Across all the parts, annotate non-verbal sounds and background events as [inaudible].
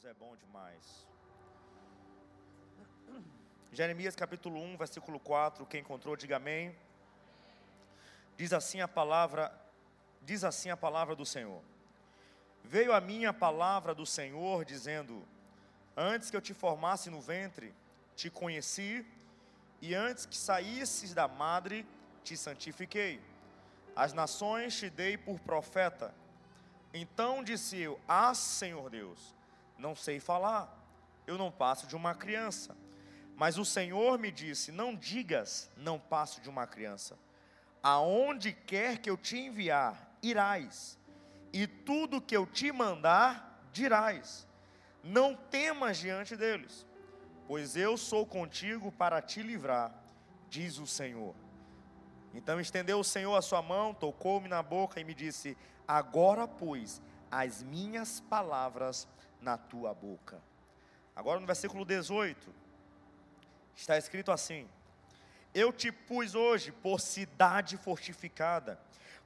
Deus é bom demais. Jeremias capítulo 1, versículo 4, quem encontrou, diga amém. Diz assim a palavra, diz assim a palavra do Senhor. Veio a mim a palavra do Senhor dizendo: Antes que eu te formasse no ventre, te conheci, e antes que saísses da madre, te santifiquei. As nações te dei por profeta. Então disse eu: Ah, Senhor Deus, não sei falar, eu não passo de uma criança. Mas o Senhor me disse: Não digas, não passo de uma criança. Aonde quer que eu te enviar, irás, e tudo que eu te mandar, dirás. Não temas diante deles, pois eu sou contigo para te livrar, diz o Senhor. Então estendeu o Senhor a sua mão, tocou-me na boca e me disse: Agora, pois, as minhas palavras na tua boca. Agora no versículo 18, está escrito assim: Eu te pus hoje por cidade fortificada,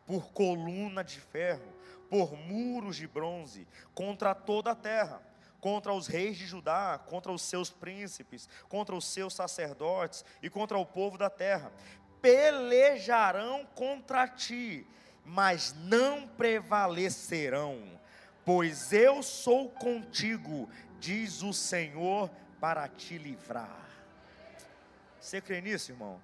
por coluna de ferro, por muros de bronze, contra toda a terra, contra os reis de Judá, contra os seus príncipes, contra os seus sacerdotes e contra o povo da terra. Pelejarão contra ti, mas não prevalecerão pois eu sou contigo, diz o Senhor, para te livrar. Você crê nisso, irmão?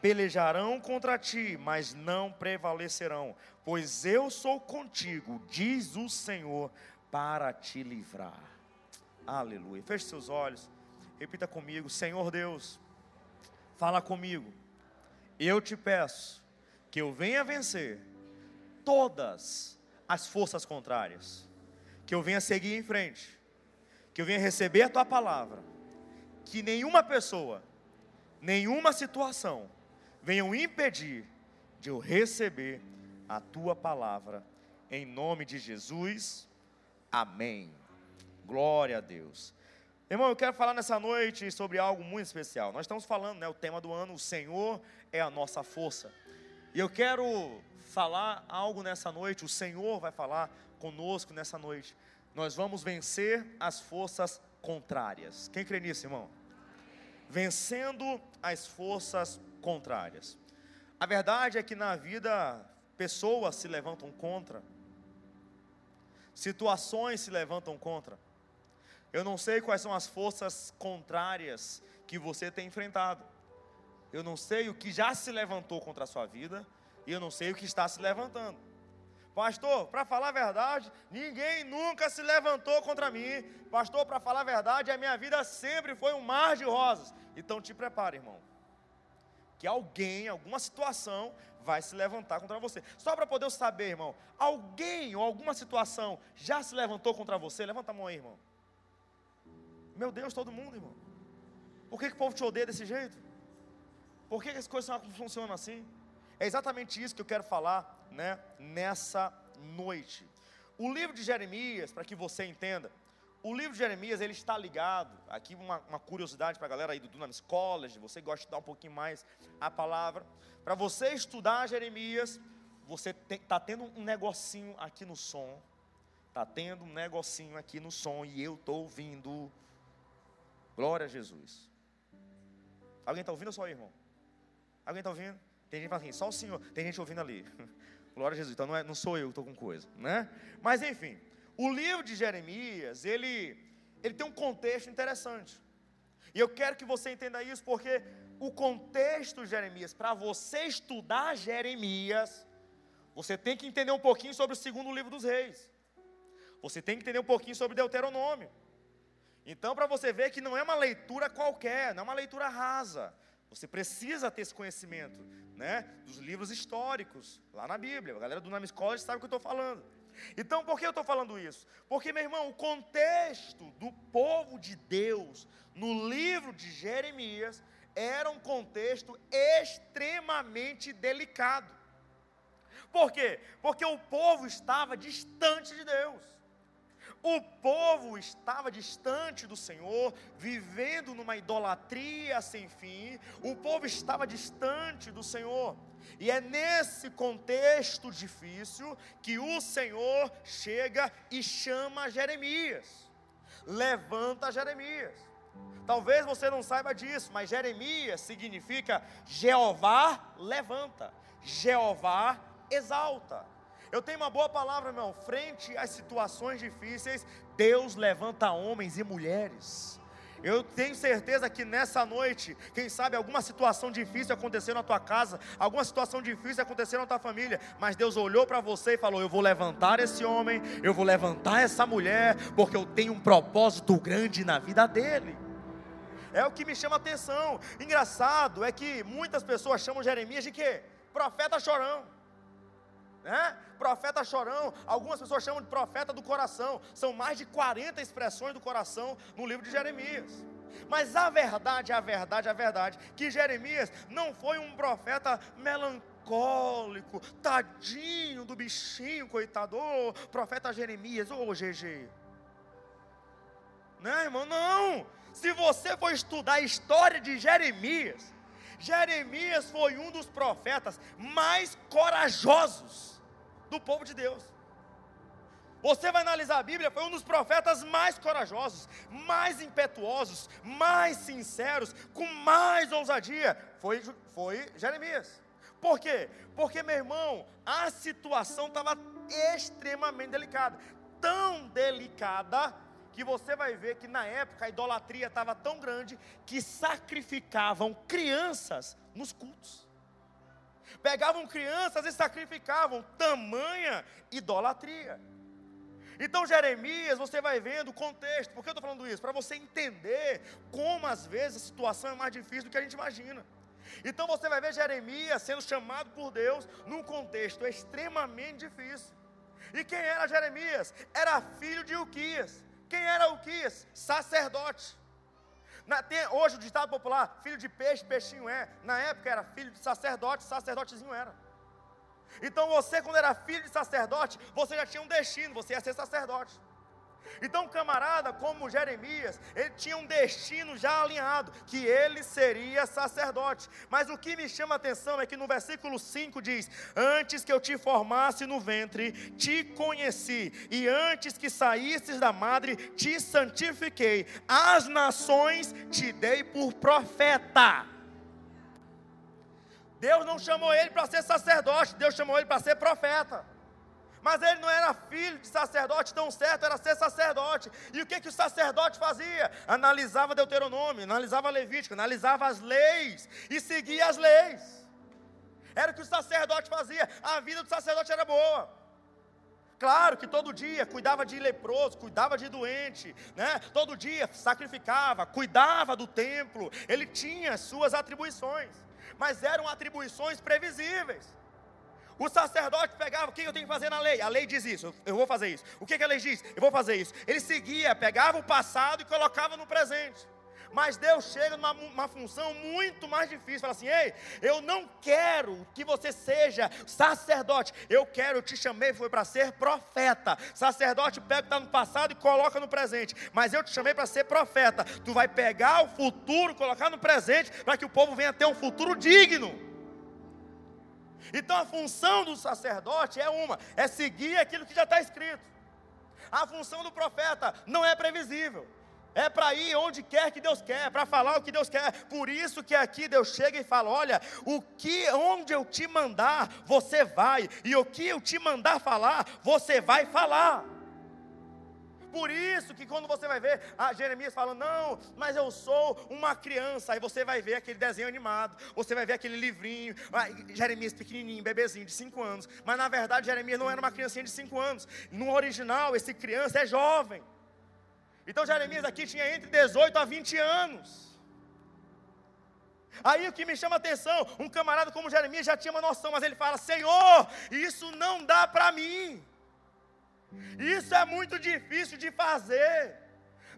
Pelejarão contra ti, mas não prevalecerão, pois eu sou contigo, diz o Senhor, para te livrar. Aleluia. Feche seus olhos, repita comigo: Senhor Deus, fala comigo. Eu te peço que eu venha vencer todas as forças contrárias. Que eu venha seguir em frente. Que eu venha receber a tua palavra. Que nenhuma pessoa, nenhuma situação venham impedir de eu receber a tua palavra. Em nome de Jesus. Amém. Glória a Deus. Irmão, eu quero falar nessa noite sobre algo muito especial. Nós estamos falando, né, o tema do ano, o Senhor é a nossa força. E eu quero falar algo nessa noite, o Senhor vai falar conosco nessa noite. Nós vamos vencer as forças contrárias. Quem crê nisso, irmão? Vencendo as forças contrárias. A verdade é que na vida pessoas se levantam contra, situações se levantam contra. Eu não sei quais são as forças contrárias que você tem enfrentado. Eu não sei o que já se levantou contra a sua vida e eu não sei o que está se levantando. Pastor, para falar a verdade, ninguém nunca se levantou contra mim. Pastor, para falar a verdade, a minha vida sempre foi um mar de rosas. Então te prepare, irmão. Que alguém, alguma situação, vai se levantar contra você. Só para poder saber, irmão, alguém ou alguma situação já se levantou contra você? Levanta a mão aí, irmão. Meu Deus, todo mundo, irmão. Por que, que o povo te odeia desse jeito? Por que, que as coisas funcionam assim? É exatamente isso que eu quero falar, né, nessa noite. O livro de Jeremias, para que você entenda, o livro de Jeremias ele está ligado. Aqui uma, uma curiosidade para a galera aí do Dunamis College, você gosta de estudar um pouquinho mais a palavra. Para você estudar Jeremias, você está tendo um negocinho aqui no som. Está tendo um negocinho aqui no som e eu estou ouvindo. Glória a Jesus. Alguém está ouvindo ou só irmão? Alguém está ouvindo? Tem gente que fala assim, só o Senhor. Tem gente ouvindo ali. [laughs] Glória a Jesus. Então não, é, não sou eu que estou com coisa, né? Mas enfim, o livro de Jeremias, ele, ele tem um contexto interessante. E eu quero que você entenda isso, porque o contexto de Jeremias, para você estudar Jeremias, você tem que entender um pouquinho sobre o segundo livro dos reis. Você tem que entender um pouquinho sobre Deuteronômio. Então, para você ver que não é uma leitura qualquer, não é uma leitura rasa. Você precisa ter esse conhecimento, né? Dos livros históricos, lá na Bíblia. A galera do Names College sabe o que eu estou falando. Então, por que eu estou falando isso? Porque, meu irmão, o contexto do povo de Deus no livro de Jeremias era um contexto extremamente delicado. Por quê? Porque o povo estava distante de Deus. O povo estava distante do Senhor, vivendo numa idolatria sem fim. O povo estava distante do Senhor. E é nesse contexto difícil que o Senhor chega e chama Jeremias. levanta Jeremias. Talvez você não saiba disso, mas Jeremias significa Jeová levanta, Jeová exalta. Eu tenho uma boa palavra, meu irmão. Frente às situações difíceis, Deus levanta homens e mulheres. Eu tenho certeza que nessa noite, quem sabe alguma situação difícil aconteceu na tua casa, alguma situação difícil aconteceu na tua família, mas Deus olhou para você e falou: Eu vou levantar esse homem, eu vou levantar essa mulher, porque eu tenho um propósito grande na vida dele. É o que me chama a atenção. Engraçado é que muitas pessoas chamam Jeremias de quê? Profeta chorão. Né? Profeta chorão, algumas pessoas chamam de profeta do coração. São mais de 40 expressões do coração no livro de Jeremias. Mas a verdade, a verdade, a verdade, que Jeremias não foi um profeta melancólico, tadinho do bichinho, coitado, oh, profeta Jeremias, ô oh, GG. Né, irmão? Não! Se você for estudar a história de Jeremias, Jeremias foi um dos profetas mais corajosos do povo de Deus. Você vai analisar a Bíblia, foi um dos profetas mais corajosos, mais impetuosos, mais sinceros, com mais ousadia. Foi, foi Jeremias. Por quê? Porque, meu irmão, a situação estava extremamente delicada. Tão delicada que você vai ver que na época a idolatria estava tão grande que sacrificavam crianças nos cultos. Pegavam crianças e sacrificavam, tamanha idolatria. Então, Jeremias, você vai vendo o contexto, por que eu estou falando isso? Para você entender como às vezes a situação é mais difícil do que a gente imagina. Então, você vai ver Jeremias sendo chamado por Deus num contexto extremamente difícil. E quem era Jeremias? Era filho de Uquias. Quem era Uquias? Sacerdote. Na, tem, hoje o ditado popular, filho de peixe, peixinho é. Na época era filho de sacerdote, sacerdotezinho era. Então você, quando era filho de sacerdote, você já tinha um destino, você ia ser sacerdote. Então, camarada como Jeremias, ele tinha um destino já alinhado, que ele seria sacerdote. Mas o que me chama a atenção é que no versículo 5 diz: Antes que eu te formasse no ventre, te conheci, e antes que saísses da madre, te santifiquei. As nações te dei por profeta. Deus não chamou ele para ser sacerdote, Deus chamou ele para ser profeta. Mas ele não era filho de sacerdote, tão certo era ser sacerdote. E o que, que o sacerdote fazia? Analisava Deuteronômio, analisava Levítico, analisava as leis e seguia as leis. Era o que o sacerdote fazia. A vida do sacerdote era boa. Claro que todo dia cuidava de leproso, cuidava de doente, né? Todo dia sacrificava, cuidava do templo. Ele tinha suas atribuições, mas eram atribuições previsíveis. O sacerdote pegava, o que eu tenho que fazer na lei? A lei diz isso, eu vou fazer isso. O que, a lei diz? Eu vou fazer isso. Ele seguia, pegava o passado e colocava no presente. Mas Deus chega numa uma função muito mais difícil. Fala assim: Ei, eu não quero que você seja sacerdote. Eu quero, eu te chamei, foi para ser profeta. Sacerdote pega o que está no passado e coloca no presente. Mas eu te chamei para ser profeta. Tu vai pegar o futuro, colocar no presente, para que o povo venha ter um futuro digno. Então a função do sacerdote é uma: é seguir aquilo que já está escrito. A função do profeta não é previsível. É para ir onde quer que Deus quer, para falar o que Deus quer. Por isso que aqui Deus chega e fala: "Olha, o que onde eu te mandar, você vai, e o que eu te mandar falar, você vai falar". Por isso que quando você vai ver a Jeremias falando, não, mas eu sou uma criança, aí você vai ver aquele desenho animado, você vai ver aquele livrinho, Jeremias pequenininho, bebezinho de 5 anos, mas na verdade Jeremias não era uma criancinha de 5 anos, no original esse criança é jovem. Então Jeremias aqui tinha entre 18 a 20 anos. Aí o que me chama a atenção, um camarada como Jeremias já tinha uma noção, mas ele fala: Senhor, isso não dá para mim. Isso é muito difícil de fazer.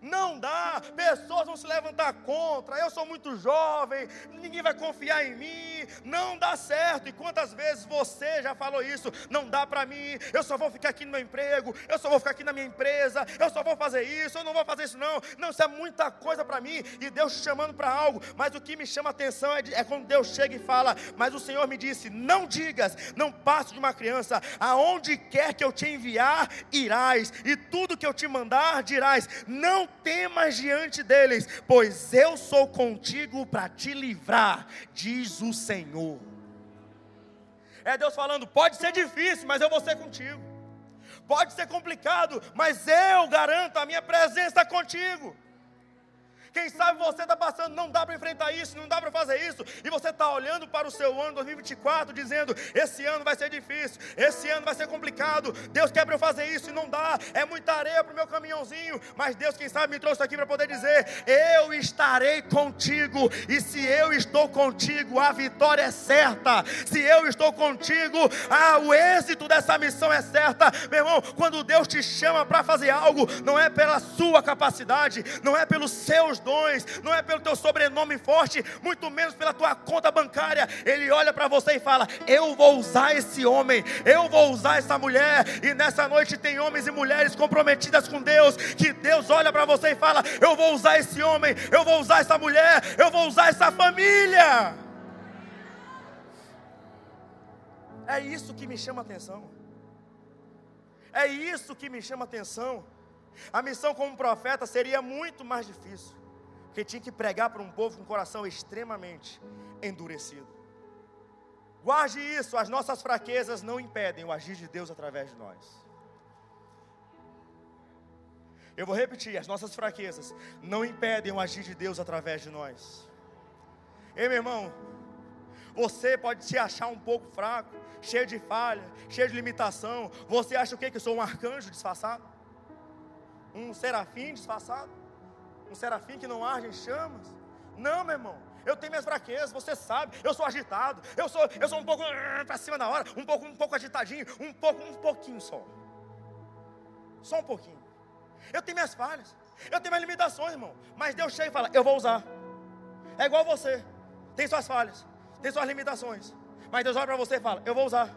Não dá, pessoas vão se levantar contra. Eu sou muito jovem, ninguém vai confiar em mim. Não dá certo. E quantas vezes você já falou isso? Não dá para mim. Eu só vou ficar aqui no meu emprego. Eu só vou ficar aqui na minha empresa. Eu só vou fazer isso. Eu não vou fazer isso não. Não, isso é muita coisa para mim. E Deus te chamando para algo. Mas o que me chama atenção é, é quando Deus chega e fala: Mas o Senhor me disse: Não digas, não passe de uma criança. Aonde quer que eu te enviar, irás. E tudo que eu te mandar, dirás. Não temas diante deles, pois eu sou contigo para te livrar, diz o Senhor. É Deus falando: pode ser difícil, mas eu vou ser contigo. Pode ser complicado, mas eu garanto a minha presença contigo. Quem sabe você está passando, não dá para enfrentar isso, não dá para fazer isso, e você está olhando para o seu ano 2024, dizendo: esse ano vai ser difícil, esse ano vai ser complicado, Deus quer para eu fazer isso e não dá, é muita areia para o meu caminhãozinho, mas Deus, quem sabe, me trouxe aqui para poder dizer: eu estarei contigo, e se eu estou contigo, a vitória é certa, se eu estou contigo, ah, o êxito dessa missão é certa, meu irmão. Quando Deus te chama para fazer algo, não é pela sua capacidade, não é pelos seus dons, não é pelo teu sobrenome forte, muito menos pela tua conta bancária. Ele olha para você e fala: Eu vou usar esse homem, eu vou usar essa mulher. E nessa noite tem homens e mulheres comprometidas com Deus, que Deus olha para você e fala: Eu vou usar esse homem, eu vou usar essa mulher, eu vou usar essa família. É isso que me chama atenção. É isso que me chama atenção. A missão como profeta seria muito mais difícil que tinha que pregar para um povo com um coração extremamente endurecido. Guarde isso, as nossas fraquezas não impedem o agir de Deus através de nós. Eu vou repetir, as nossas fraquezas não impedem o agir de Deus através de nós. Ei, meu irmão, você pode se achar um pouco fraco, cheio de falha, cheio de limitação. Você acha o quê? Que eu sou um arcanjo disfarçado? Um serafim disfarçado? Um serafim que não arde em chamas. Não, meu irmão. Eu tenho minhas fraquezas, você sabe. Eu sou agitado. Eu sou, eu sou um pouco uh, para cima da hora, um pouco, um pouco agitadinho, um pouco, um pouquinho só. Só um pouquinho. Eu tenho minhas falhas. Eu tenho minhas limitações, irmão. Mas Deus chega e fala: Eu vou usar. É igual você. Tem suas falhas, tem suas limitações. Mas Deus olha para você e fala: Eu vou usar.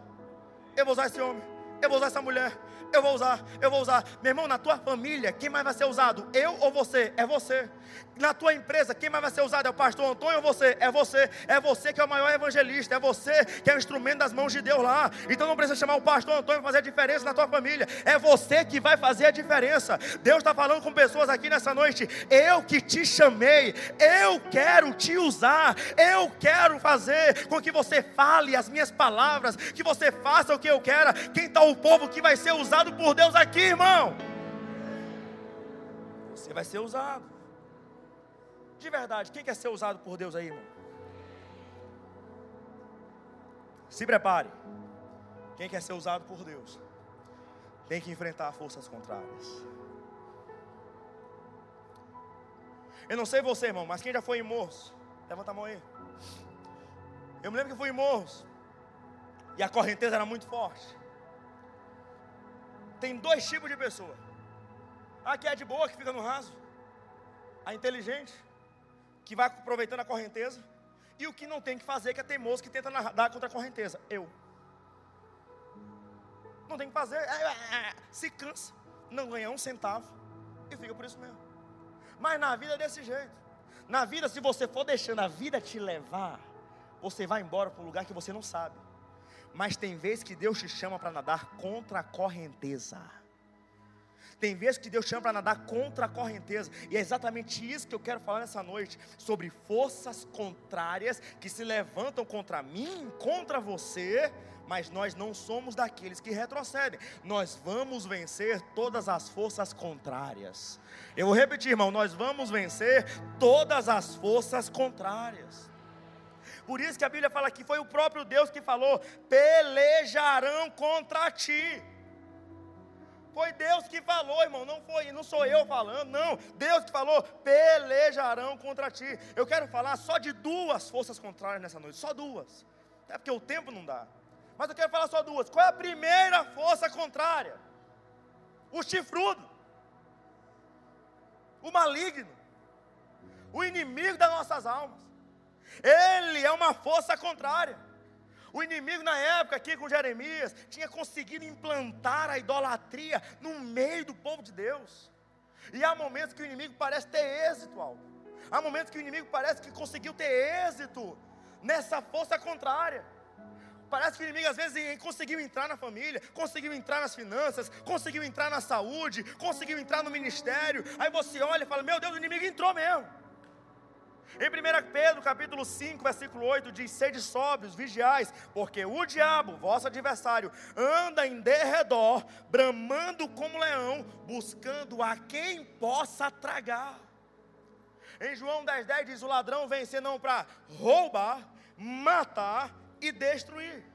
Eu vou usar esse homem. Eu vou usar essa mulher eu vou usar, eu vou usar. Meu irmão, na tua família, quem mais vai ser usado? Eu ou você? É você. Na tua empresa, quem mais vai ser usado? É o pastor Antônio ou você? É você. É você que é o maior evangelista. É você que é o instrumento das mãos de Deus lá. Então não precisa chamar o pastor Antônio para fazer a diferença na tua família. É você que vai fazer a diferença. Deus está falando com pessoas aqui nessa noite. Eu que te chamei. Eu quero te usar. Eu quero fazer com que você fale as minhas palavras. Que você faça o que eu quero. Quem está o povo que vai ser usado por Deus aqui, irmão. Você vai ser usado. De verdade, quem quer ser usado por Deus aí, irmão? Se prepare. Quem quer ser usado por Deus tem que enfrentar forças contrárias. Eu não sei você, irmão, mas quem já foi em morros? Levanta a mão aí. Eu me lembro que fui em morros. E a correnteza era muito forte tem dois tipos de pessoa. A que é de boa, que fica no raso. A inteligente, que vai aproveitando a correnteza. E o que não tem que fazer, que é teimoso, que tenta nadar contra a correnteza. Eu. Não tem que fazer. É, é, é, se cansa, não ganha um centavo. E fica por isso mesmo. Mas na vida é desse jeito. Na vida, se você for deixando a vida te levar, você vai embora para um lugar que você não sabe. Mas tem vezes que Deus te chama para nadar contra a correnteza. Tem vezes que Deus chama para nadar contra a correnteza. E é exatamente isso que eu quero falar nessa noite. Sobre forças contrárias que se levantam contra mim, contra você. Mas nós não somos daqueles que retrocedem. Nós vamos vencer todas as forças contrárias. Eu vou repetir, irmão. Nós vamos vencer todas as forças contrárias. Por isso que a Bíblia fala que foi o próprio Deus que falou: pelejarão contra ti. Foi Deus que falou, irmão, não foi, não sou eu falando, não. Deus que falou, pelejarão contra ti. Eu quero falar só de duas forças contrárias nessa noite, só duas. É porque o tempo não dá. Mas eu quero falar só duas. Qual é a primeira força contrária? O chifrudo. O maligno. O inimigo das nossas almas. Ele é uma força contrária. O inimigo, na época, aqui com Jeremias, tinha conseguido implantar a idolatria no meio do povo de Deus. E há momentos que o inimigo parece ter êxito, Aldo. Há momentos que o inimigo parece que conseguiu ter êxito nessa força contrária. Parece que o inimigo às vezes conseguiu entrar na família, conseguiu entrar nas finanças, conseguiu entrar na saúde, conseguiu entrar no ministério. Aí você olha e fala: Meu Deus, o inimigo entrou mesmo. Em 1 Pedro capítulo 5, versículo 8, diz: Sede sóbrios, vigiais, porque o diabo, vosso adversário, anda em derredor, bramando como leão, buscando a quem possa tragar. Em João 10,10 10 diz: O ladrão vem senão para roubar, matar e destruir.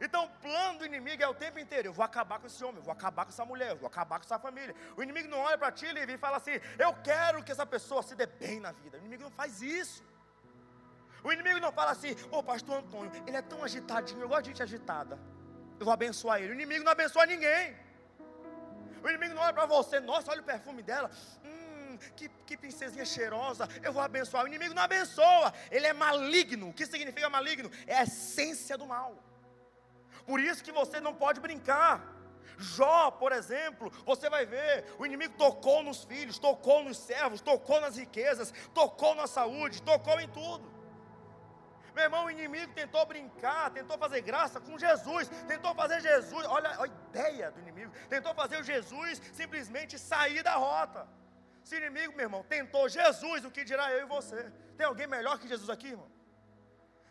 Então, o plano do inimigo é o tempo inteiro: eu vou acabar com esse homem, eu vou acabar com essa mulher, eu vou acabar com essa família. O inimigo não olha para ti e fala assim: eu quero que essa pessoa se dê bem na vida. O inimigo não faz isso. O inimigo não fala assim: ô oh, pastor Antônio, ele é tão agitadinho, eu gosto de gente agitada. Eu vou abençoar ele. O inimigo não abençoa ninguém. O inimigo não olha para você, nossa, olha o perfume dela. Hum, que, que princesinha cheirosa, eu vou abençoar. O inimigo não abençoa, ele é maligno. O que significa maligno? É a essência do mal. Por isso que você não pode brincar. Jó, por exemplo, você vai ver, o inimigo tocou nos filhos, tocou nos servos, tocou nas riquezas, tocou na saúde, tocou em tudo. Meu irmão, o inimigo tentou brincar, tentou fazer graça com Jesus, tentou fazer Jesus, olha a ideia do inimigo, tentou fazer o Jesus simplesmente sair da rota. Se inimigo, meu irmão, tentou Jesus, o que dirá eu e você? Tem alguém melhor que Jesus aqui, irmão?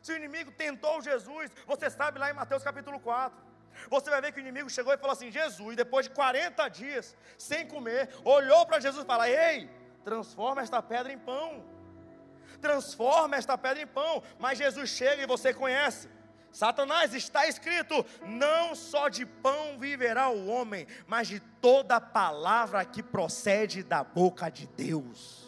Se o inimigo tentou Jesus, você sabe lá em Mateus capítulo 4. Você vai ver que o inimigo chegou e falou assim: Jesus, depois de 40 dias sem comer, olhou para Jesus e falou: Ei, transforma esta pedra em pão. Transforma esta pedra em pão. Mas Jesus chega e você conhece. Satanás está escrito: não só de pão viverá o homem, mas de toda palavra que procede da boca de Deus.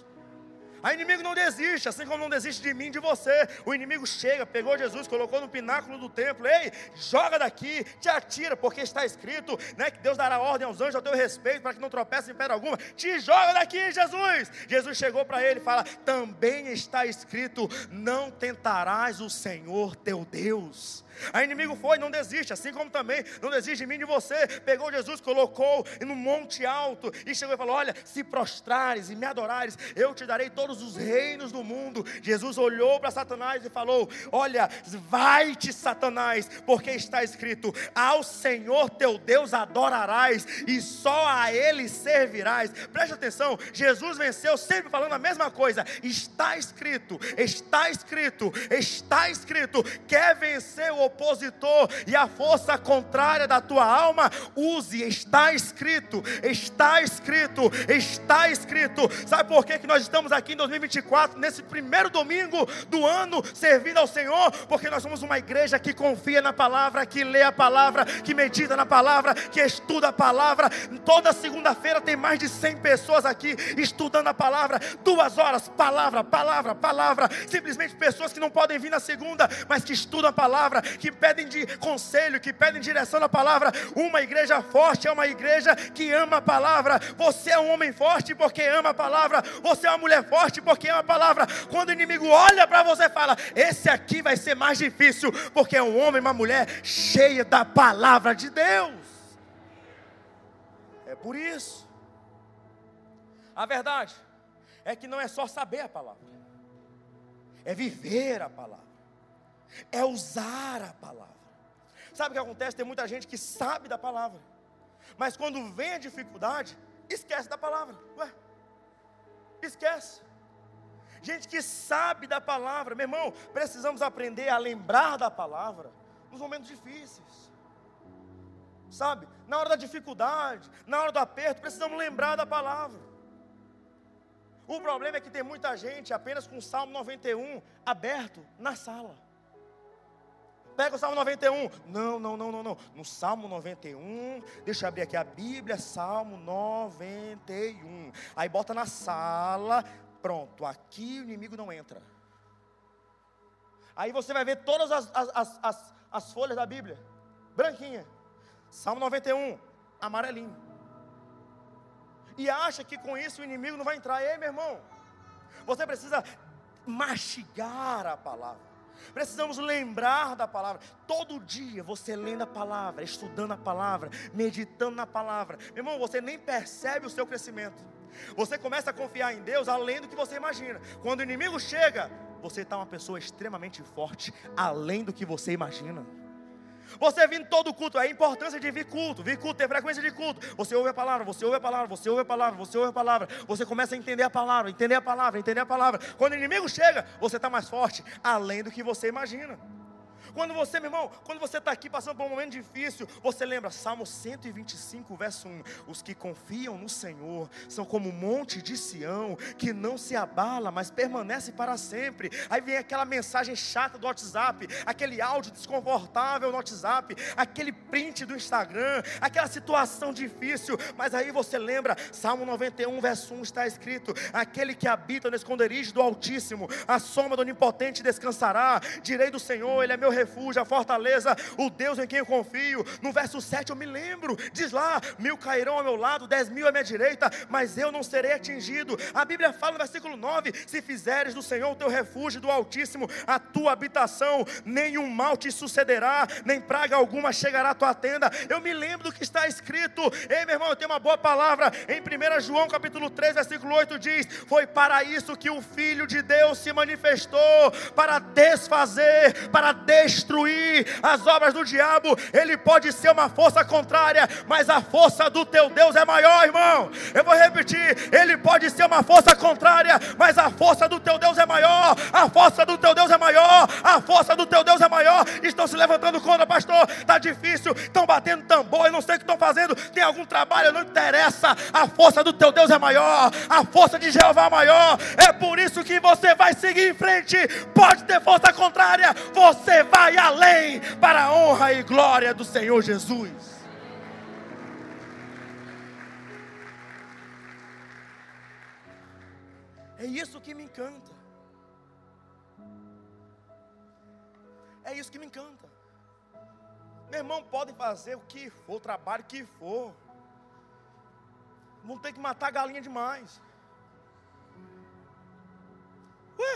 O inimigo não desiste, assim como não desiste de mim, de você. O inimigo chega, pegou Jesus, colocou no pináculo do templo. Ei, joga daqui, te atira, porque está escrito, né, que Deus dará ordem aos anjos ao teu respeito para que não tropece em pedra alguma. Te joga daqui, Jesus. Jesus chegou para ele e fala: "Também está escrito: não tentarás o Senhor teu Deus". A inimigo foi, não desiste, assim como também não desiste de mim de você. Pegou Jesus, colocou no monte alto e chegou e falou: Olha, se prostrares e me adorares, eu te darei todos os reinos do mundo. Jesus olhou para Satanás e falou: Olha, vai-te, Satanás, porque está escrito: Ao Senhor teu Deus adorarás e só a Ele servirás. Preste atenção, Jesus venceu sempre falando a mesma coisa. Está escrito, está escrito, está escrito. Quer vencer o opositor e a força contrária da tua alma, use, está escrito, está escrito, está escrito. Sabe por que, que nós estamos aqui em 2024, nesse primeiro domingo do ano, servindo ao Senhor? Porque nós somos uma igreja que confia na palavra, que lê a palavra, que medita na palavra, que estuda a palavra. Toda segunda-feira tem mais de 100 pessoas aqui estudando a palavra, duas horas, palavra, palavra, palavra. Simplesmente pessoas que não podem vir na segunda, mas que estudam a palavra, que pedem de conselho, que pedem direção na palavra. Uma igreja forte é uma igreja que ama a palavra. Você é um homem forte porque ama a palavra. Você é uma mulher forte porque ama a palavra. Quando o inimigo olha para você, fala: Esse aqui vai ser mais difícil, porque é um homem, uma mulher cheia da palavra de Deus. É por isso. A verdade é que não é só saber a palavra, é viver a palavra é usar a palavra. Sabe o que acontece? Tem muita gente que sabe da palavra, mas quando vem a dificuldade, esquece da palavra. Ué, esquece. Gente que sabe da palavra, meu irmão, precisamos aprender a lembrar da palavra nos momentos difíceis. Sabe? Na hora da dificuldade, na hora do aperto, precisamos lembrar da palavra. O problema é que tem muita gente apenas com o Salmo 91 aberto na sala. Pega o Salmo 91. Não, não, não, não, não. No Salmo 91, deixa eu abrir aqui a Bíblia, Salmo 91. Aí bota na sala, pronto, aqui o inimigo não entra. Aí você vai ver todas as, as, as, as folhas da Bíblia, branquinha. Salmo 91, amarelinho. E acha que com isso o inimigo não vai entrar. Ei, meu irmão, você precisa mastigar a palavra. Precisamos lembrar da palavra. Todo dia você lendo a palavra, estudando a palavra, meditando na palavra. Meu irmão, você nem percebe o seu crescimento. Você começa a confiar em Deus além do que você imagina. Quando o inimigo chega, você está uma pessoa extremamente forte, além do que você imagina. Você vindo todo culto, é a importância de vir culto, vir culto, ter frequência de culto. Você ouve a palavra, você ouve a palavra, você ouve a palavra, você ouve a palavra. Você começa a entender a palavra, entender a palavra, entender a palavra. Quando o inimigo chega, você está mais forte, além do que você imagina. Quando você, meu irmão, quando você está aqui passando por um momento difícil, você lembra Salmo 125, verso 1: Os que confiam no Senhor são como o monte de Sião, que não se abala, mas permanece para sempre. Aí vem aquela mensagem chata do WhatsApp, aquele áudio desconfortável no WhatsApp, aquele print do Instagram, aquela situação difícil, mas aí você lembra, Salmo 91, verso 1 está escrito: Aquele que habita no esconderijo do Altíssimo, a sombra do Onipotente descansará, direi do Senhor, Ele é meu refúgio refúgio, a fortaleza, o Deus em quem eu confio. No verso 7 eu me lembro, diz lá: mil cairão ao meu lado, dez mil à minha direita, mas eu não serei atingido. A Bíblia fala no versículo 9: se fizeres do Senhor o teu refúgio, do Altíssimo a tua habitação, nenhum mal te sucederá, nem praga alguma chegará à tua tenda. Eu me lembro do que está escrito. Ei, meu irmão, eu tenho uma boa palavra. Em 1 João capítulo 3, versículo 8 diz: Foi para isso que o Filho de Deus se manifestou, para desfazer, para destruir destruir as obras do diabo, ele pode ser uma força contrária, mas a força do teu Deus é maior, irmão. Eu vou repetir: ele pode ser uma força contrária, mas a força do teu Deus é maior. A força do teu Deus é maior. A força do teu Deus é maior. Estão se levantando contra, pastor. Está difícil, estão batendo tambor. Eu não sei o que estão fazendo. Tem algum trabalho, não interessa. A força do teu Deus é maior. A força de Jeová é maior. É por isso que você vai seguir em frente. Pode ter força contrária, você vai vai além para a honra e glória do Senhor Jesus. É isso que me encanta. É isso que me encanta. Meu irmão, podem fazer o que for, o trabalho que for. Vão ter que matar a galinha demais. Ué?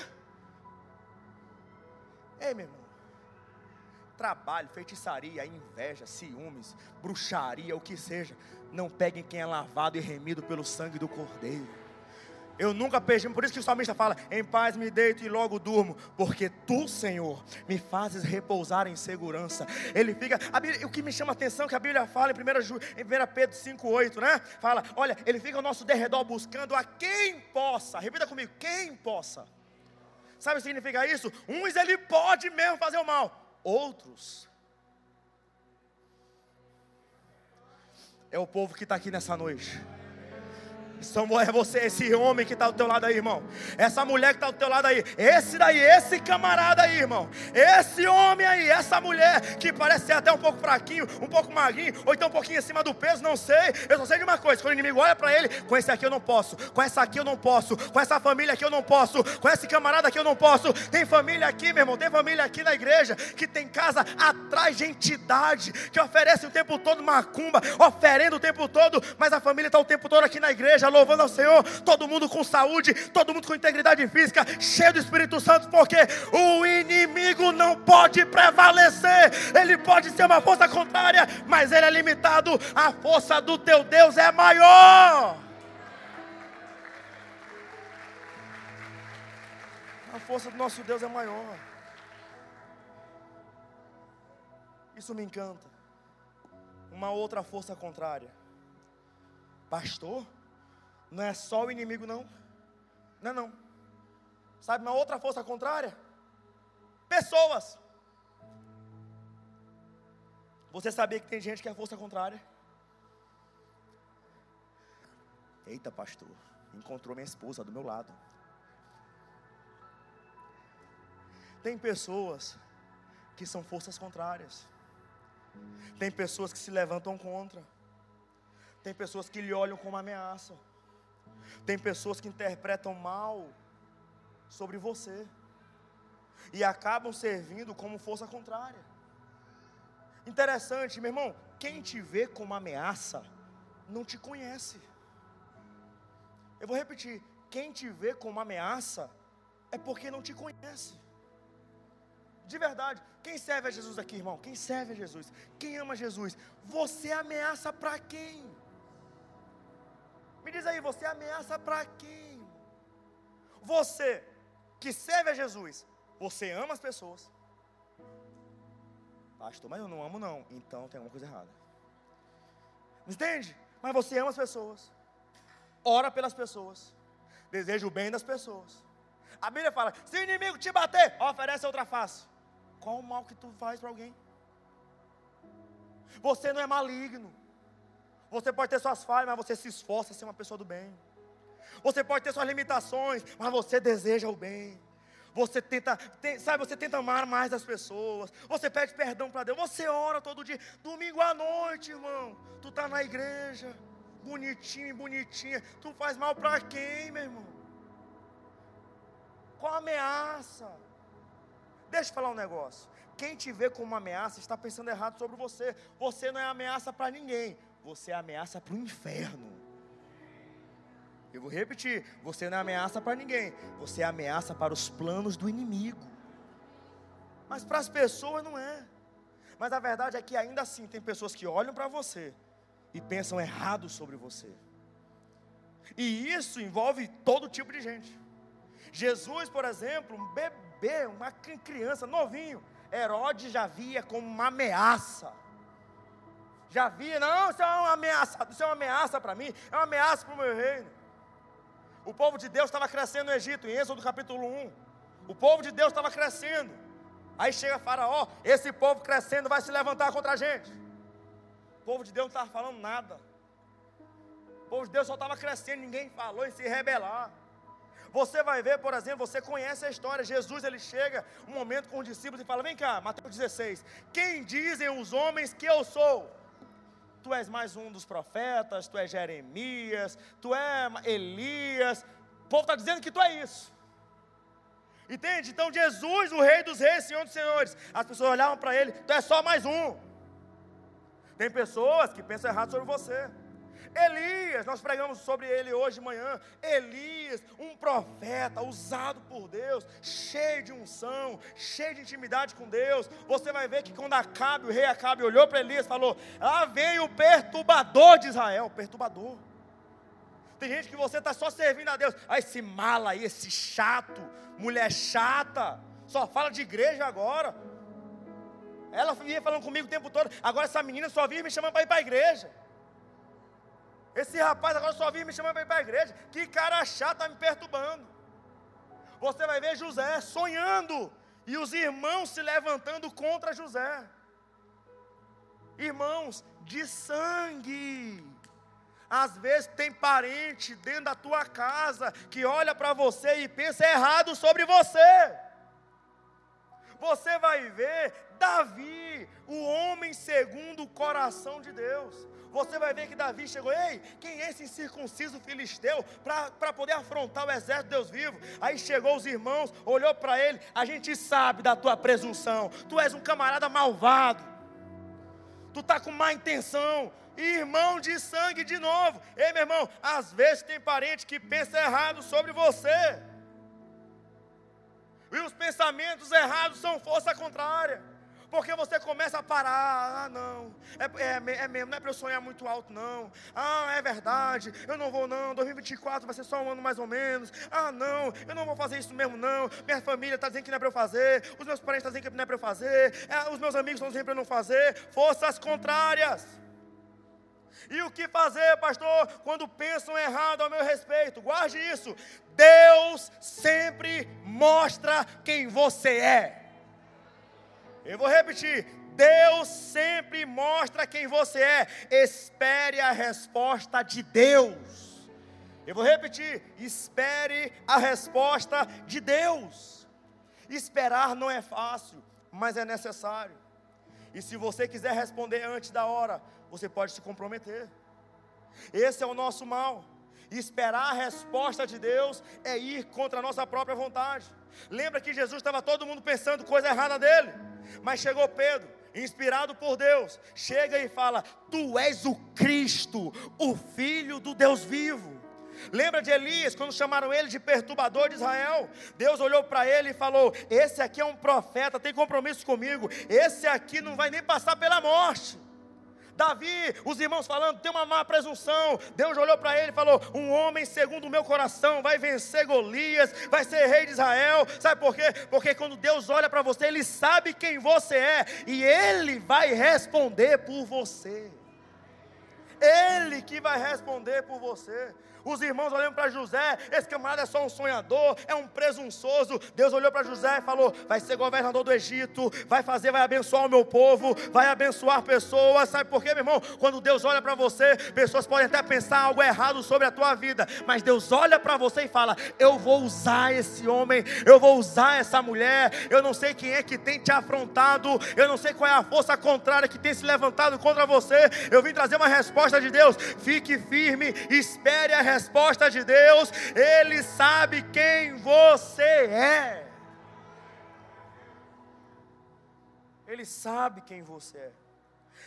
Ei, meu irmão trabalho, feitiçaria, inveja, ciúmes, bruxaria, o que seja, não peguem quem é lavado e remido pelo sangue do Cordeiro. Eu nunca perdi, por isso que o salmista fala: Em paz me deito e logo durmo, porque tu, Senhor, me fazes repousar em segurança. Ele fica, Bíblia, o que me chama a atenção é que a Bíblia fala em 1, em 1 Pedro 5,8, né? Fala: Olha, ele fica ao nosso derredor buscando a quem possa, repita comigo: quem possa. Sabe o que significa isso? Uns ele pode mesmo fazer o mal, outros. É o povo que está aqui nessa noite. São, é você, esse homem que está ao teu lado aí, irmão. Essa mulher que está ao teu lado aí. Esse daí, esse camarada aí, irmão. Esse homem aí, essa mulher que parece ser até um pouco fraquinho, um pouco magrinho, ou então um pouquinho acima do peso, não sei. Eu só sei de uma coisa: quando o inimigo olha para ele, com esse aqui eu não posso, com essa aqui eu não posso, com essa família aqui eu não posso, com esse camarada aqui eu não posso. Tem família aqui, meu irmão, tem família aqui na igreja que tem casa atrás de entidade, que oferece o tempo todo macumba, oferendo o tempo todo, mas a família está o tempo todo aqui na igreja louvando ao Senhor, todo mundo com saúde, todo mundo com integridade física, cheio do Espírito Santo, porque o inimigo não pode prevalecer, ele pode ser uma força contrária, mas ele é limitado, a força do teu Deus é maior. A força do nosso Deus é maior. Isso me encanta. Uma outra força contrária. Pastor, não é só o inimigo, não. Não é não. Sabe uma outra força contrária? Pessoas. Você sabia que tem gente que é força contrária? Eita, pastor, encontrou minha esposa do meu lado. Tem pessoas que são forças contrárias. Tem pessoas que se levantam contra. Tem pessoas que lhe olham como ameaça. Tem pessoas que interpretam mal sobre você e acabam servindo como força contrária. Interessante, meu irmão, quem te vê como ameaça não te conhece. Eu vou repetir: quem te vê como ameaça é porque não te conhece. De verdade, quem serve a Jesus aqui, irmão? Quem serve a Jesus? Quem ama Jesus? Você ameaça para quem? Me diz aí, você ameaça para quem? Você que serve a Jesus, você ama as pessoas. Pastor, mas eu não amo não. Então tem alguma coisa errada. Entende? Mas você ama as pessoas. Ora pelas pessoas. Deseja o bem das pessoas. A Bíblia fala: se o inimigo te bater, oferece outra face. Qual o mal que tu faz para alguém? Você não é maligno. Você pode ter suas falhas, mas você se esforça a ser uma pessoa do bem. Você pode ter suas limitações, mas você deseja o bem. Você tenta, tem, sabe, você tenta amar mais as pessoas. Você pede perdão para Deus. Você ora todo dia. Domingo à noite, irmão. Tu está na igreja, bonitinho bonitinha. Tu faz mal para quem, meu irmão? Qual a ameaça? Deixa eu falar um negócio. Quem te vê como uma ameaça está pensando errado sobre você. Você não é ameaça para ninguém. Você é ameaça para o inferno. Eu vou repetir: você não é ameaça para ninguém. Você é ameaça para os planos do inimigo. Mas para as pessoas não é. Mas a verdade é que ainda assim tem pessoas que olham para você e pensam errado sobre você. E isso envolve todo tipo de gente. Jesus, por exemplo, um bebê, uma criança novinho, Herodes já via como uma ameaça. Já via, não, isso é uma ameaça, isso é uma ameaça para mim, é uma ameaça para o meu reino. O povo de Deus estava crescendo no Egito, em Êxodo capítulo 1. O povo de Deus estava crescendo. Aí chega Faraó, esse povo crescendo vai se levantar contra a gente. O povo de Deus não estava falando nada. O povo de Deus só estava crescendo, ninguém falou em se rebelar. Você vai ver, por exemplo, você conhece a história. Jesus ele chega um momento com os discípulos e fala: Vem cá, Mateus 16. Quem dizem os homens que eu sou? Tu és mais um dos profetas, tu és Jeremias, tu és Elias. O povo está dizendo que tu é isso. Entende? Então Jesus, o Rei dos Reis, Senhor dos Senhores, as pessoas olhavam para ele, tu é só mais um. Tem pessoas que pensam errado sobre você. Elias, nós pregamos sobre ele hoje de manhã. Elias, um profeta usado por Deus, cheio de unção, cheio de intimidade com Deus. Você vai ver que quando Acabe, o rei Acabe olhou para Elias e falou: Lá vem o perturbador de Israel, perturbador. Tem gente que você está só servindo a Deus. Ah, esse mala aí, esse chato, mulher chata, só fala de igreja agora. Ela vinha falando comigo o tempo todo. Agora essa menina só vive me chamando para ir para a igreja. Esse rapaz agora só vinha me chamando para ir para a igreja. Que cara chato, está me perturbando. Você vai ver José sonhando. E os irmãos se levantando contra José. Irmãos de sangue. Às vezes tem parente dentro da tua casa que olha para você e pensa errado sobre você. Você vai ver Davi, o homem segundo o coração de Deus você vai ver que Davi chegou, ei, quem é esse incircunciso filisteu para poder afrontar o exército de Deus vivo? Aí chegou os irmãos, olhou para ele, a gente sabe da tua presunção, tu és um camarada malvado, tu está com má intenção, irmão de sangue de novo. Ei, meu irmão, às vezes tem parente que pensa errado sobre você. E os pensamentos errados são força contrária. Porque você começa a parar, ah não, é, é, é mesmo, não é para eu sonhar muito alto não, ah é verdade, eu não vou não, 2024 vai ser só um ano mais ou menos, ah não, eu não vou fazer isso mesmo não, minha família está dizendo que não é para eu fazer, os meus parentes estão dizendo que não é para eu fazer, é, os meus amigos estão dizendo para eu não fazer, forças contrárias. E o que fazer, pastor, quando pensam errado ao meu respeito? Guarde isso. Deus sempre mostra quem você é. Eu vou repetir. Deus sempre mostra quem você é. Espere a resposta de Deus. Eu vou repetir. Espere a resposta de Deus. Esperar não é fácil, mas é necessário. E se você quiser responder antes da hora, você pode se comprometer. Esse é o nosso mal. Esperar a resposta de Deus é ir contra a nossa própria vontade. Lembra que Jesus estava todo mundo pensando coisa errada dele. Mas chegou Pedro, inspirado por Deus, chega e fala: Tu és o Cristo, o Filho do Deus vivo. Lembra de Elias, quando chamaram ele de perturbador de Israel? Deus olhou para ele e falou: Esse aqui é um profeta, tem compromisso comigo. Esse aqui não vai nem passar pela morte. Davi, os irmãos falando, tem uma má presunção. Deus olhou para ele e falou: Um homem segundo o meu coração vai vencer Golias, vai ser rei de Israel. Sabe por quê? Porque quando Deus olha para você, Ele sabe quem você é e Ele vai responder por você. Ele que vai responder por você. Os irmãos olhando para José, esse camarada é só um sonhador, é um presunçoso. Deus olhou para José e falou: vai ser governador do Egito, vai fazer, vai abençoar o meu povo, vai abençoar pessoas. Sabe por quê, meu irmão? Quando Deus olha para você, pessoas podem até pensar algo errado sobre a tua vida, mas Deus olha para você e fala: eu vou usar esse homem, eu vou usar essa mulher. Eu não sei quem é que tem te afrontado, eu não sei qual é a força contrária que tem se levantado contra você. Eu vim trazer uma resposta de Deus. Fique firme, espere a resposta resposta de Deus, Ele sabe quem você é. Ele sabe quem você é.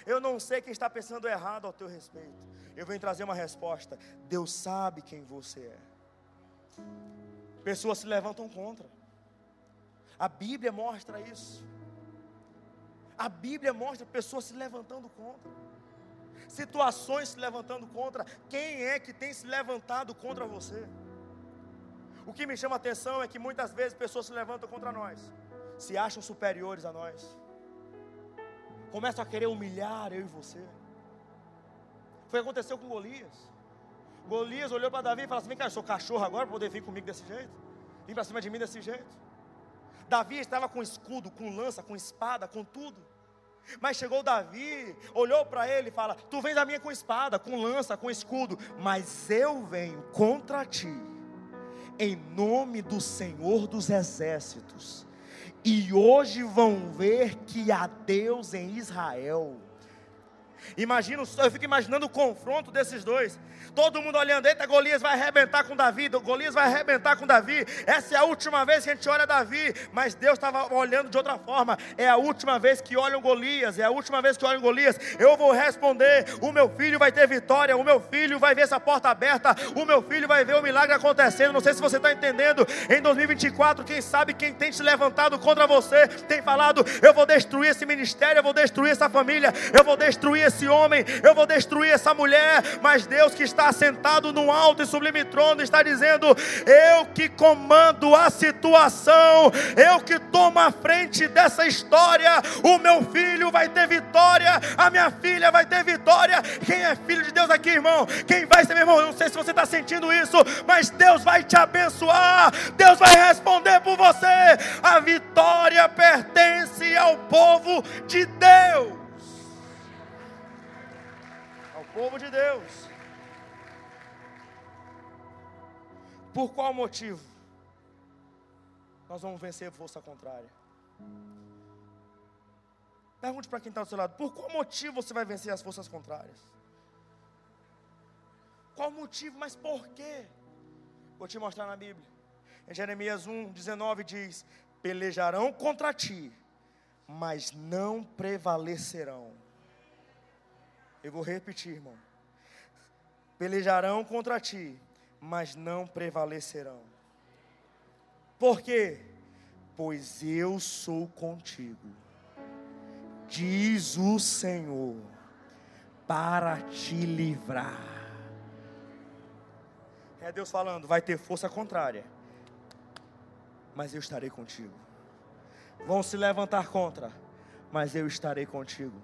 Eu não sei quem está pensando errado ao teu respeito. Eu venho trazer uma resposta. Deus sabe quem você é. Pessoas se levantam contra. A Bíblia mostra isso. A Bíblia mostra pessoas se levantando contra situações se levantando contra. Quem é que tem se levantado contra você? O que me chama a atenção é que muitas vezes pessoas se levantam contra nós, se acham superiores a nós, começam a querer humilhar eu e você. Foi o que aconteceu com Golias. Golias olhou para Davi e falou assim: Vem cá, eu sou cachorro agora para poder vir comigo desse jeito? Vim para cima de mim desse jeito? Davi estava com escudo, com lança, com espada, com tudo. Mas chegou Davi, olhou para ele e fala: Tu vens a mim com espada, com lança, com escudo, mas eu venho contra ti, em nome do Senhor dos exércitos. E hoje vão ver que há Deus em Israel. Imagino, eu fico imaginando o confronto desses dois. Todo mundo olhando, eita, Golias vai arrebentar com Davi, Golias vai arrebentar com Davi. Essa é a última vez que a gente olha Davi, mas Deus estava olhando de outra forma. É a última vez que olham Golias, é a última vez que olham Golias. Eu vou responder: o meu filho vai ter vitória, o meu filho vai ver essa porta aberta, o meu filho vai ver o milagre acontecendo. Não sei se você está entendendo. Em 2024, quem sabe quem tem se levantado contra você tem falado: eu vou destruir esse ministério, eu vou destruir essa família, eu vou destruir esse homem, eu vou destruir essa mulher. Mas Deus que está sentado no alto e sublime trono, está dizendo: Eu que comando a situação, eu que tomo a frente dessa história. O meu filho vai ter vitória, a minha filha vai ter vitória. Quem é filho de Deus aqui, irmão? Quem vai ser, meu irmão? Eu não sei se você está sentindo isso, mas Deus vai te abençoar, Deus vai responder por você. A vitória pertence ao povo de Deus. Povo de Deus. Por qual motivo? Nós vamos vencer força contrária. Pergunte para quem está do seu lado: por qual motivo você vai vencer as forças contrárias? Qual motivo? Mas por quê? Vou te mostrar na Bíblia. Em Jeremias 1, 19 diz: Pelejarão contra ti, mas não prevalecerão. Eu vou repetir, irmão. Pelejarão contra ti, mas não prevalecerão. Por quê? Pois eu sou contigo, diz o Senhor, para te livrar. É Deus falando, vai ter força contrária, mas eu estarei contigo. Vão se levantar contra, mas eu estarei contigo.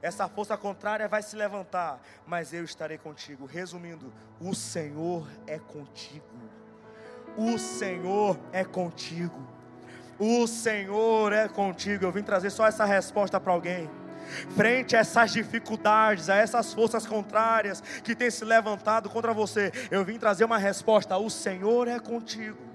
Essa força contrária vai se levantar, mas eu estarei contigo. Resumindo, o Senhor é contigo. O Senhor é contigo. O Senhor é contigo. Eu vim trazer só essa resposta para alguém. Frente a essas dificuldades, a essas forças contrárias que têm se levantado contra você, eu vim trazer uma resposta: o Senhor é contigo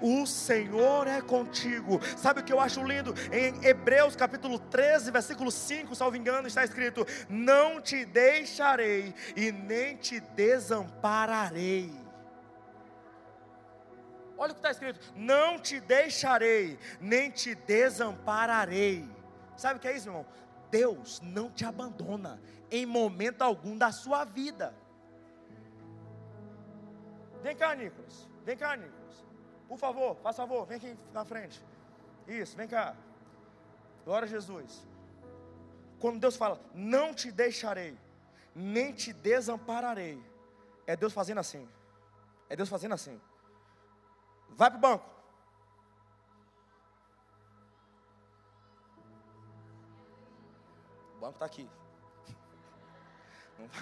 o Senhor é contigo. Sabe o que eu acho lindo? Em Hebreus capítulo 13, versículo 5, salvo engano, está escrito: Não te deixarei e nem te desampararei. Olha o que está escrito: Não te deixarei, nem te desampararei. Sabe o que é isso, irmão? Deus não te abandona em momento algum da sua vida. Vem cá, Nicolas. Vem cá, Nicolas. Por favor, faz favor, vem aqui na frente. Isso, vem cá. Glória a Jesus. Quando Deus fala, não te deixarei, nem te desampararei, é Deus fazendo assim. É Deus fazendo assim. Vai para o banco. O banco está aqui. [laughs]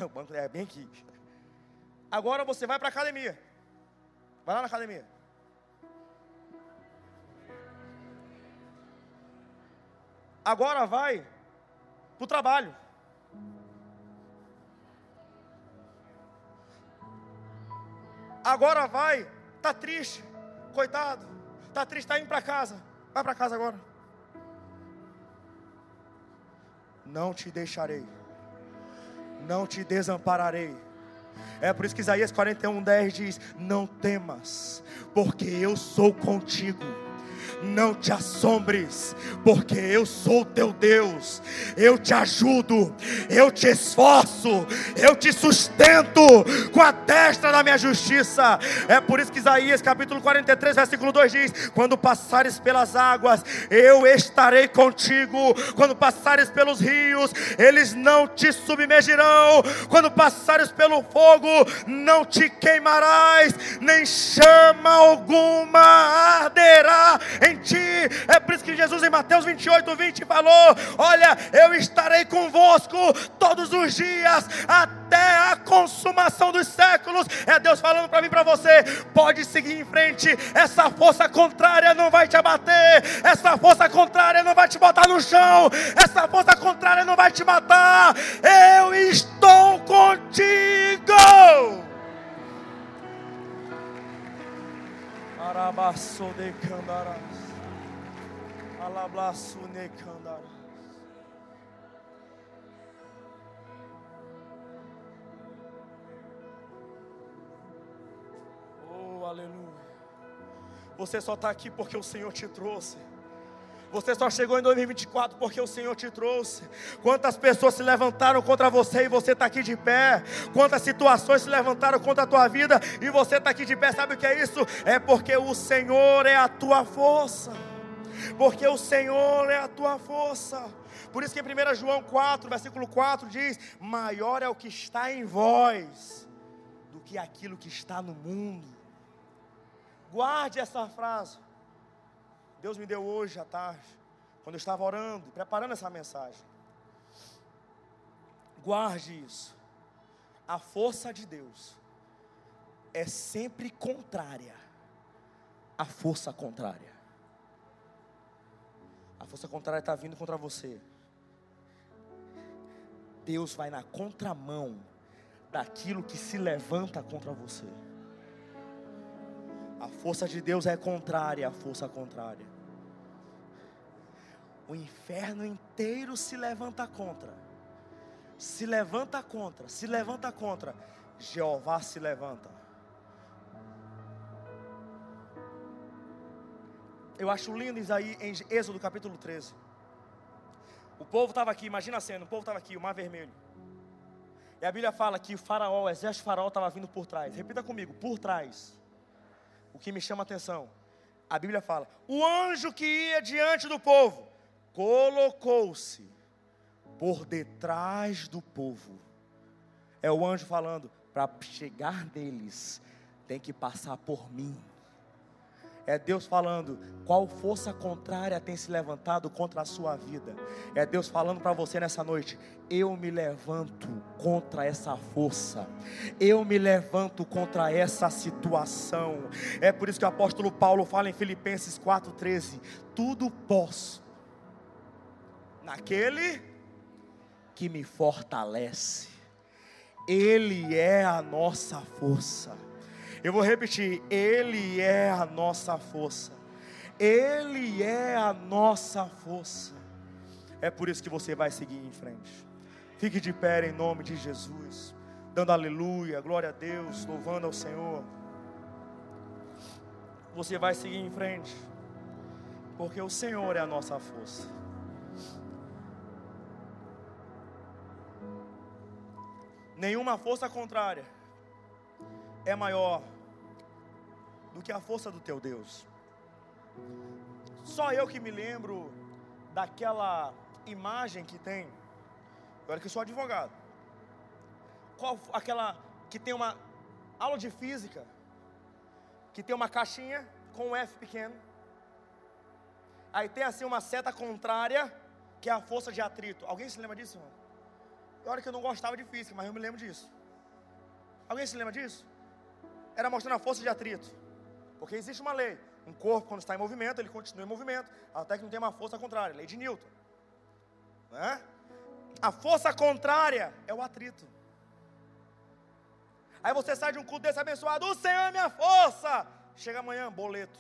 O banco é bem aqui. Agora você vai para a academia. Vai lá na academia. Agora vai para o trabalho. Agora vai, tá triste, coitado, tá triste, tá indo para casa. Vai para casa agora. Não te deixarei, não te desampararei. É por isso que Isaías 41, 10 diz: Não temas, porque eu sou contigo não te assombres, porque eu sou teu Deus, eu te ajudo, eu te esforço, eu te sustento com a destra da minha justiça. É por isso que Isaías capítulo 43, versículo 2 diz: Quando passares pelas águas, eu estarei contigo, quando passares pelos rios, eles não te submergirão, quando passares pelo fogo, não te queimarás, nem chama alguma arderá em ti. É por isso que Jesus em Mateus 28, 20 falou: Olha, eu estarei convosco todos os dias até a consumação dos séculos. É Deus falando para mim, para você: pode seguir em frente. Essa força contrária não vai te abater. Essa força contrária não vai te botar no chão. Essa força contrária não vai te matar. Eu estou contigo. Arabaço de Candaras. Alablaço ne Candaras. Oh, aleluia. Você só está aqui porque o Senhor te trouxe. Você só chegou em 2024 porque o Senhor te trouxe. Quantas pessoas se levantaram contra você e você está aqui de pé? Quantas situações se levantaram contra a tua vida e você está aqui de pé? Sabe o que é isso? É porque o Senhor é a tua força. Porque o Senhor é a tua força. Por isso que em 1 João 4, versículo 4 diz: Maior é o que está em vós do que aquilo que está no mundo. Guarde essa frase. Deus me deu hoje à tarde, quando eu estava orando, preparando essa mensagem. Guarde isso. A força de Deus é sempre contrária à força contrária. A força contrária está vindo contra você. Deus vai na contramão daquilo que se levanta contra você. A força de Deus é contrária à força contrária o inferno inteiro se levanta contra. Se levanta contra, se levanta contra. Jeová se levanta. Eu acho lindo isso aí em Êxodo capítulo 13. O povo estava aqui, imagina a cena, o povo estava aqui, o mar vermelho. E a Bíblia fala que o faraó, o exército faraó estava vindo por trás. Repita comigo, por trás. O que me chama a atenção. A Bíblia fala: o anjo que ia diante do povo colocou-se por detrás do povo. É o anjo falando: para chegar neles, tem que passar por mim. É Deus falando, qual força contrária tem se levantado contra a sua vida? É Deus falando para você nessa noite, eu me levanto contra essa força. Eu me levanto contra essa situação. É por isso que o apóstolo Paulo fala em Filipenses 4:13, tudo posso naquele que me fortalece. Ele é a nossa força. Eu vou repetir: Ele é a nossa força. Ele é a nossa força. É por isso que você vai seguir em frente. Fique de pé em nome de Jesus, dando aleluia, glória a Deus, louvando ao Senhor. Você vai seguir em frente, porque o Senhor é a nossa força. Nenhuma força contrária é maior do que a força do teu Deus. Só eu que me lembro daquela imagem que tem Olha que eu sou advogado. Qual aquela que tem uma aula de física, que tem uma caixinha com um F pequeno. Aí tem assim uma seta contrária, que é a força de atrito. Alguém se lembra disso, irmão? Olha que eu não gostava de física, mas eu me lembro disso. Alguém se lembra disso? Era mostrando a força de atrito. Porque existe uma lei. Um corpo, quando está em movimento, ele continua em movimento, até que não tem uma força contrária. Lei de Newton. Né? A força contrária é o atrito. Aí você sai de um culto desse abençoado, o Senhor é minha força. Chega amanhã, boleto.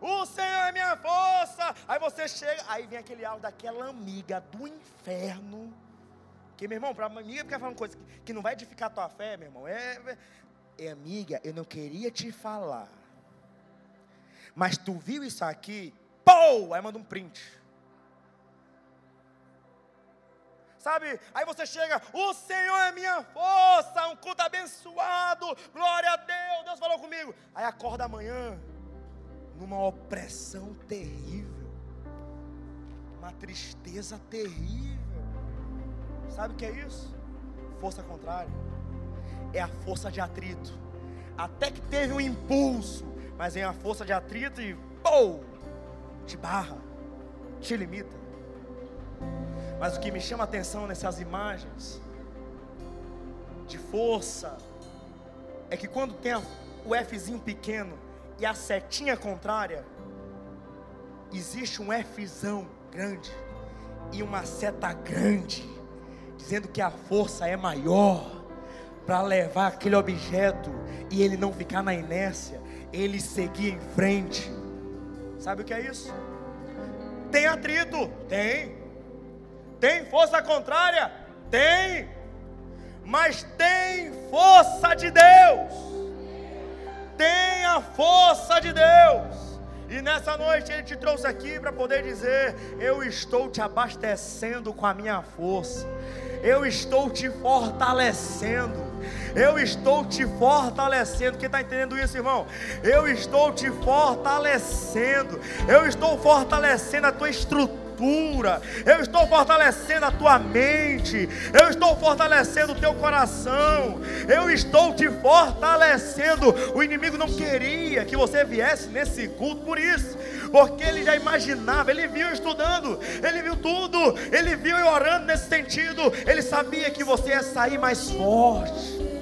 O Senhor é minha força. Aí você chega, aí vem aquele áudio daquela amiga do inferno. Que, meu irmão, para amiga ficar falando coisa que, que, não vai edificar a tua fé, meu irmão. É, é, é, amiga, eu não queria te falar. Mas tu viu isso aqui? Pô! Aí manda um print. sabe? Aí você chega, o Senhor é minha força, um culto abençoado, glória a Deus, Deus falou comigo. Aí acorda amanhã, numa opressão terrível, uma tristeza terrível. Sabe o que é isso? Força contrária, é a força de atrito. Até que teve um impulso, mas vem a força de atrito e, pô, te barra, te limita. Mas o que me chama a atenção nessas imagens de força é que quando tem o Fzinho pequeno e a setinha contrária, existe um Fzão grande e uma seta grande, dizendo que a força é maior para levar aquele objeto e ele não ficar na inércia, ele seguir em frente. Sabe o que é isso? Tem atrito? Tem. Tem força contrária? Tem. Mas tem força de Deus. Tem a força de Deus. E nessa noite Ele te trouxe aqui para poder dizer: Eu estou te abastecendo com a minha força, eu estou te fortalecendo, eu estou te fortalecendo. Quem está entendendo isso, irmão? Eu estou te fortalecendo, eu estou fortalecendo a tua estrutura eu estou fortalecendo a tua mente, eu estou fortalecendo o teu coração, eu estou te fortalecendo. O inimigo não queria que você viesse nesse culto por isso, porque ele já imaginava, ele viu estudando, ele viu tudo, ele viu eu orando nesse sentido, ele sabia que você ia sair mais forte.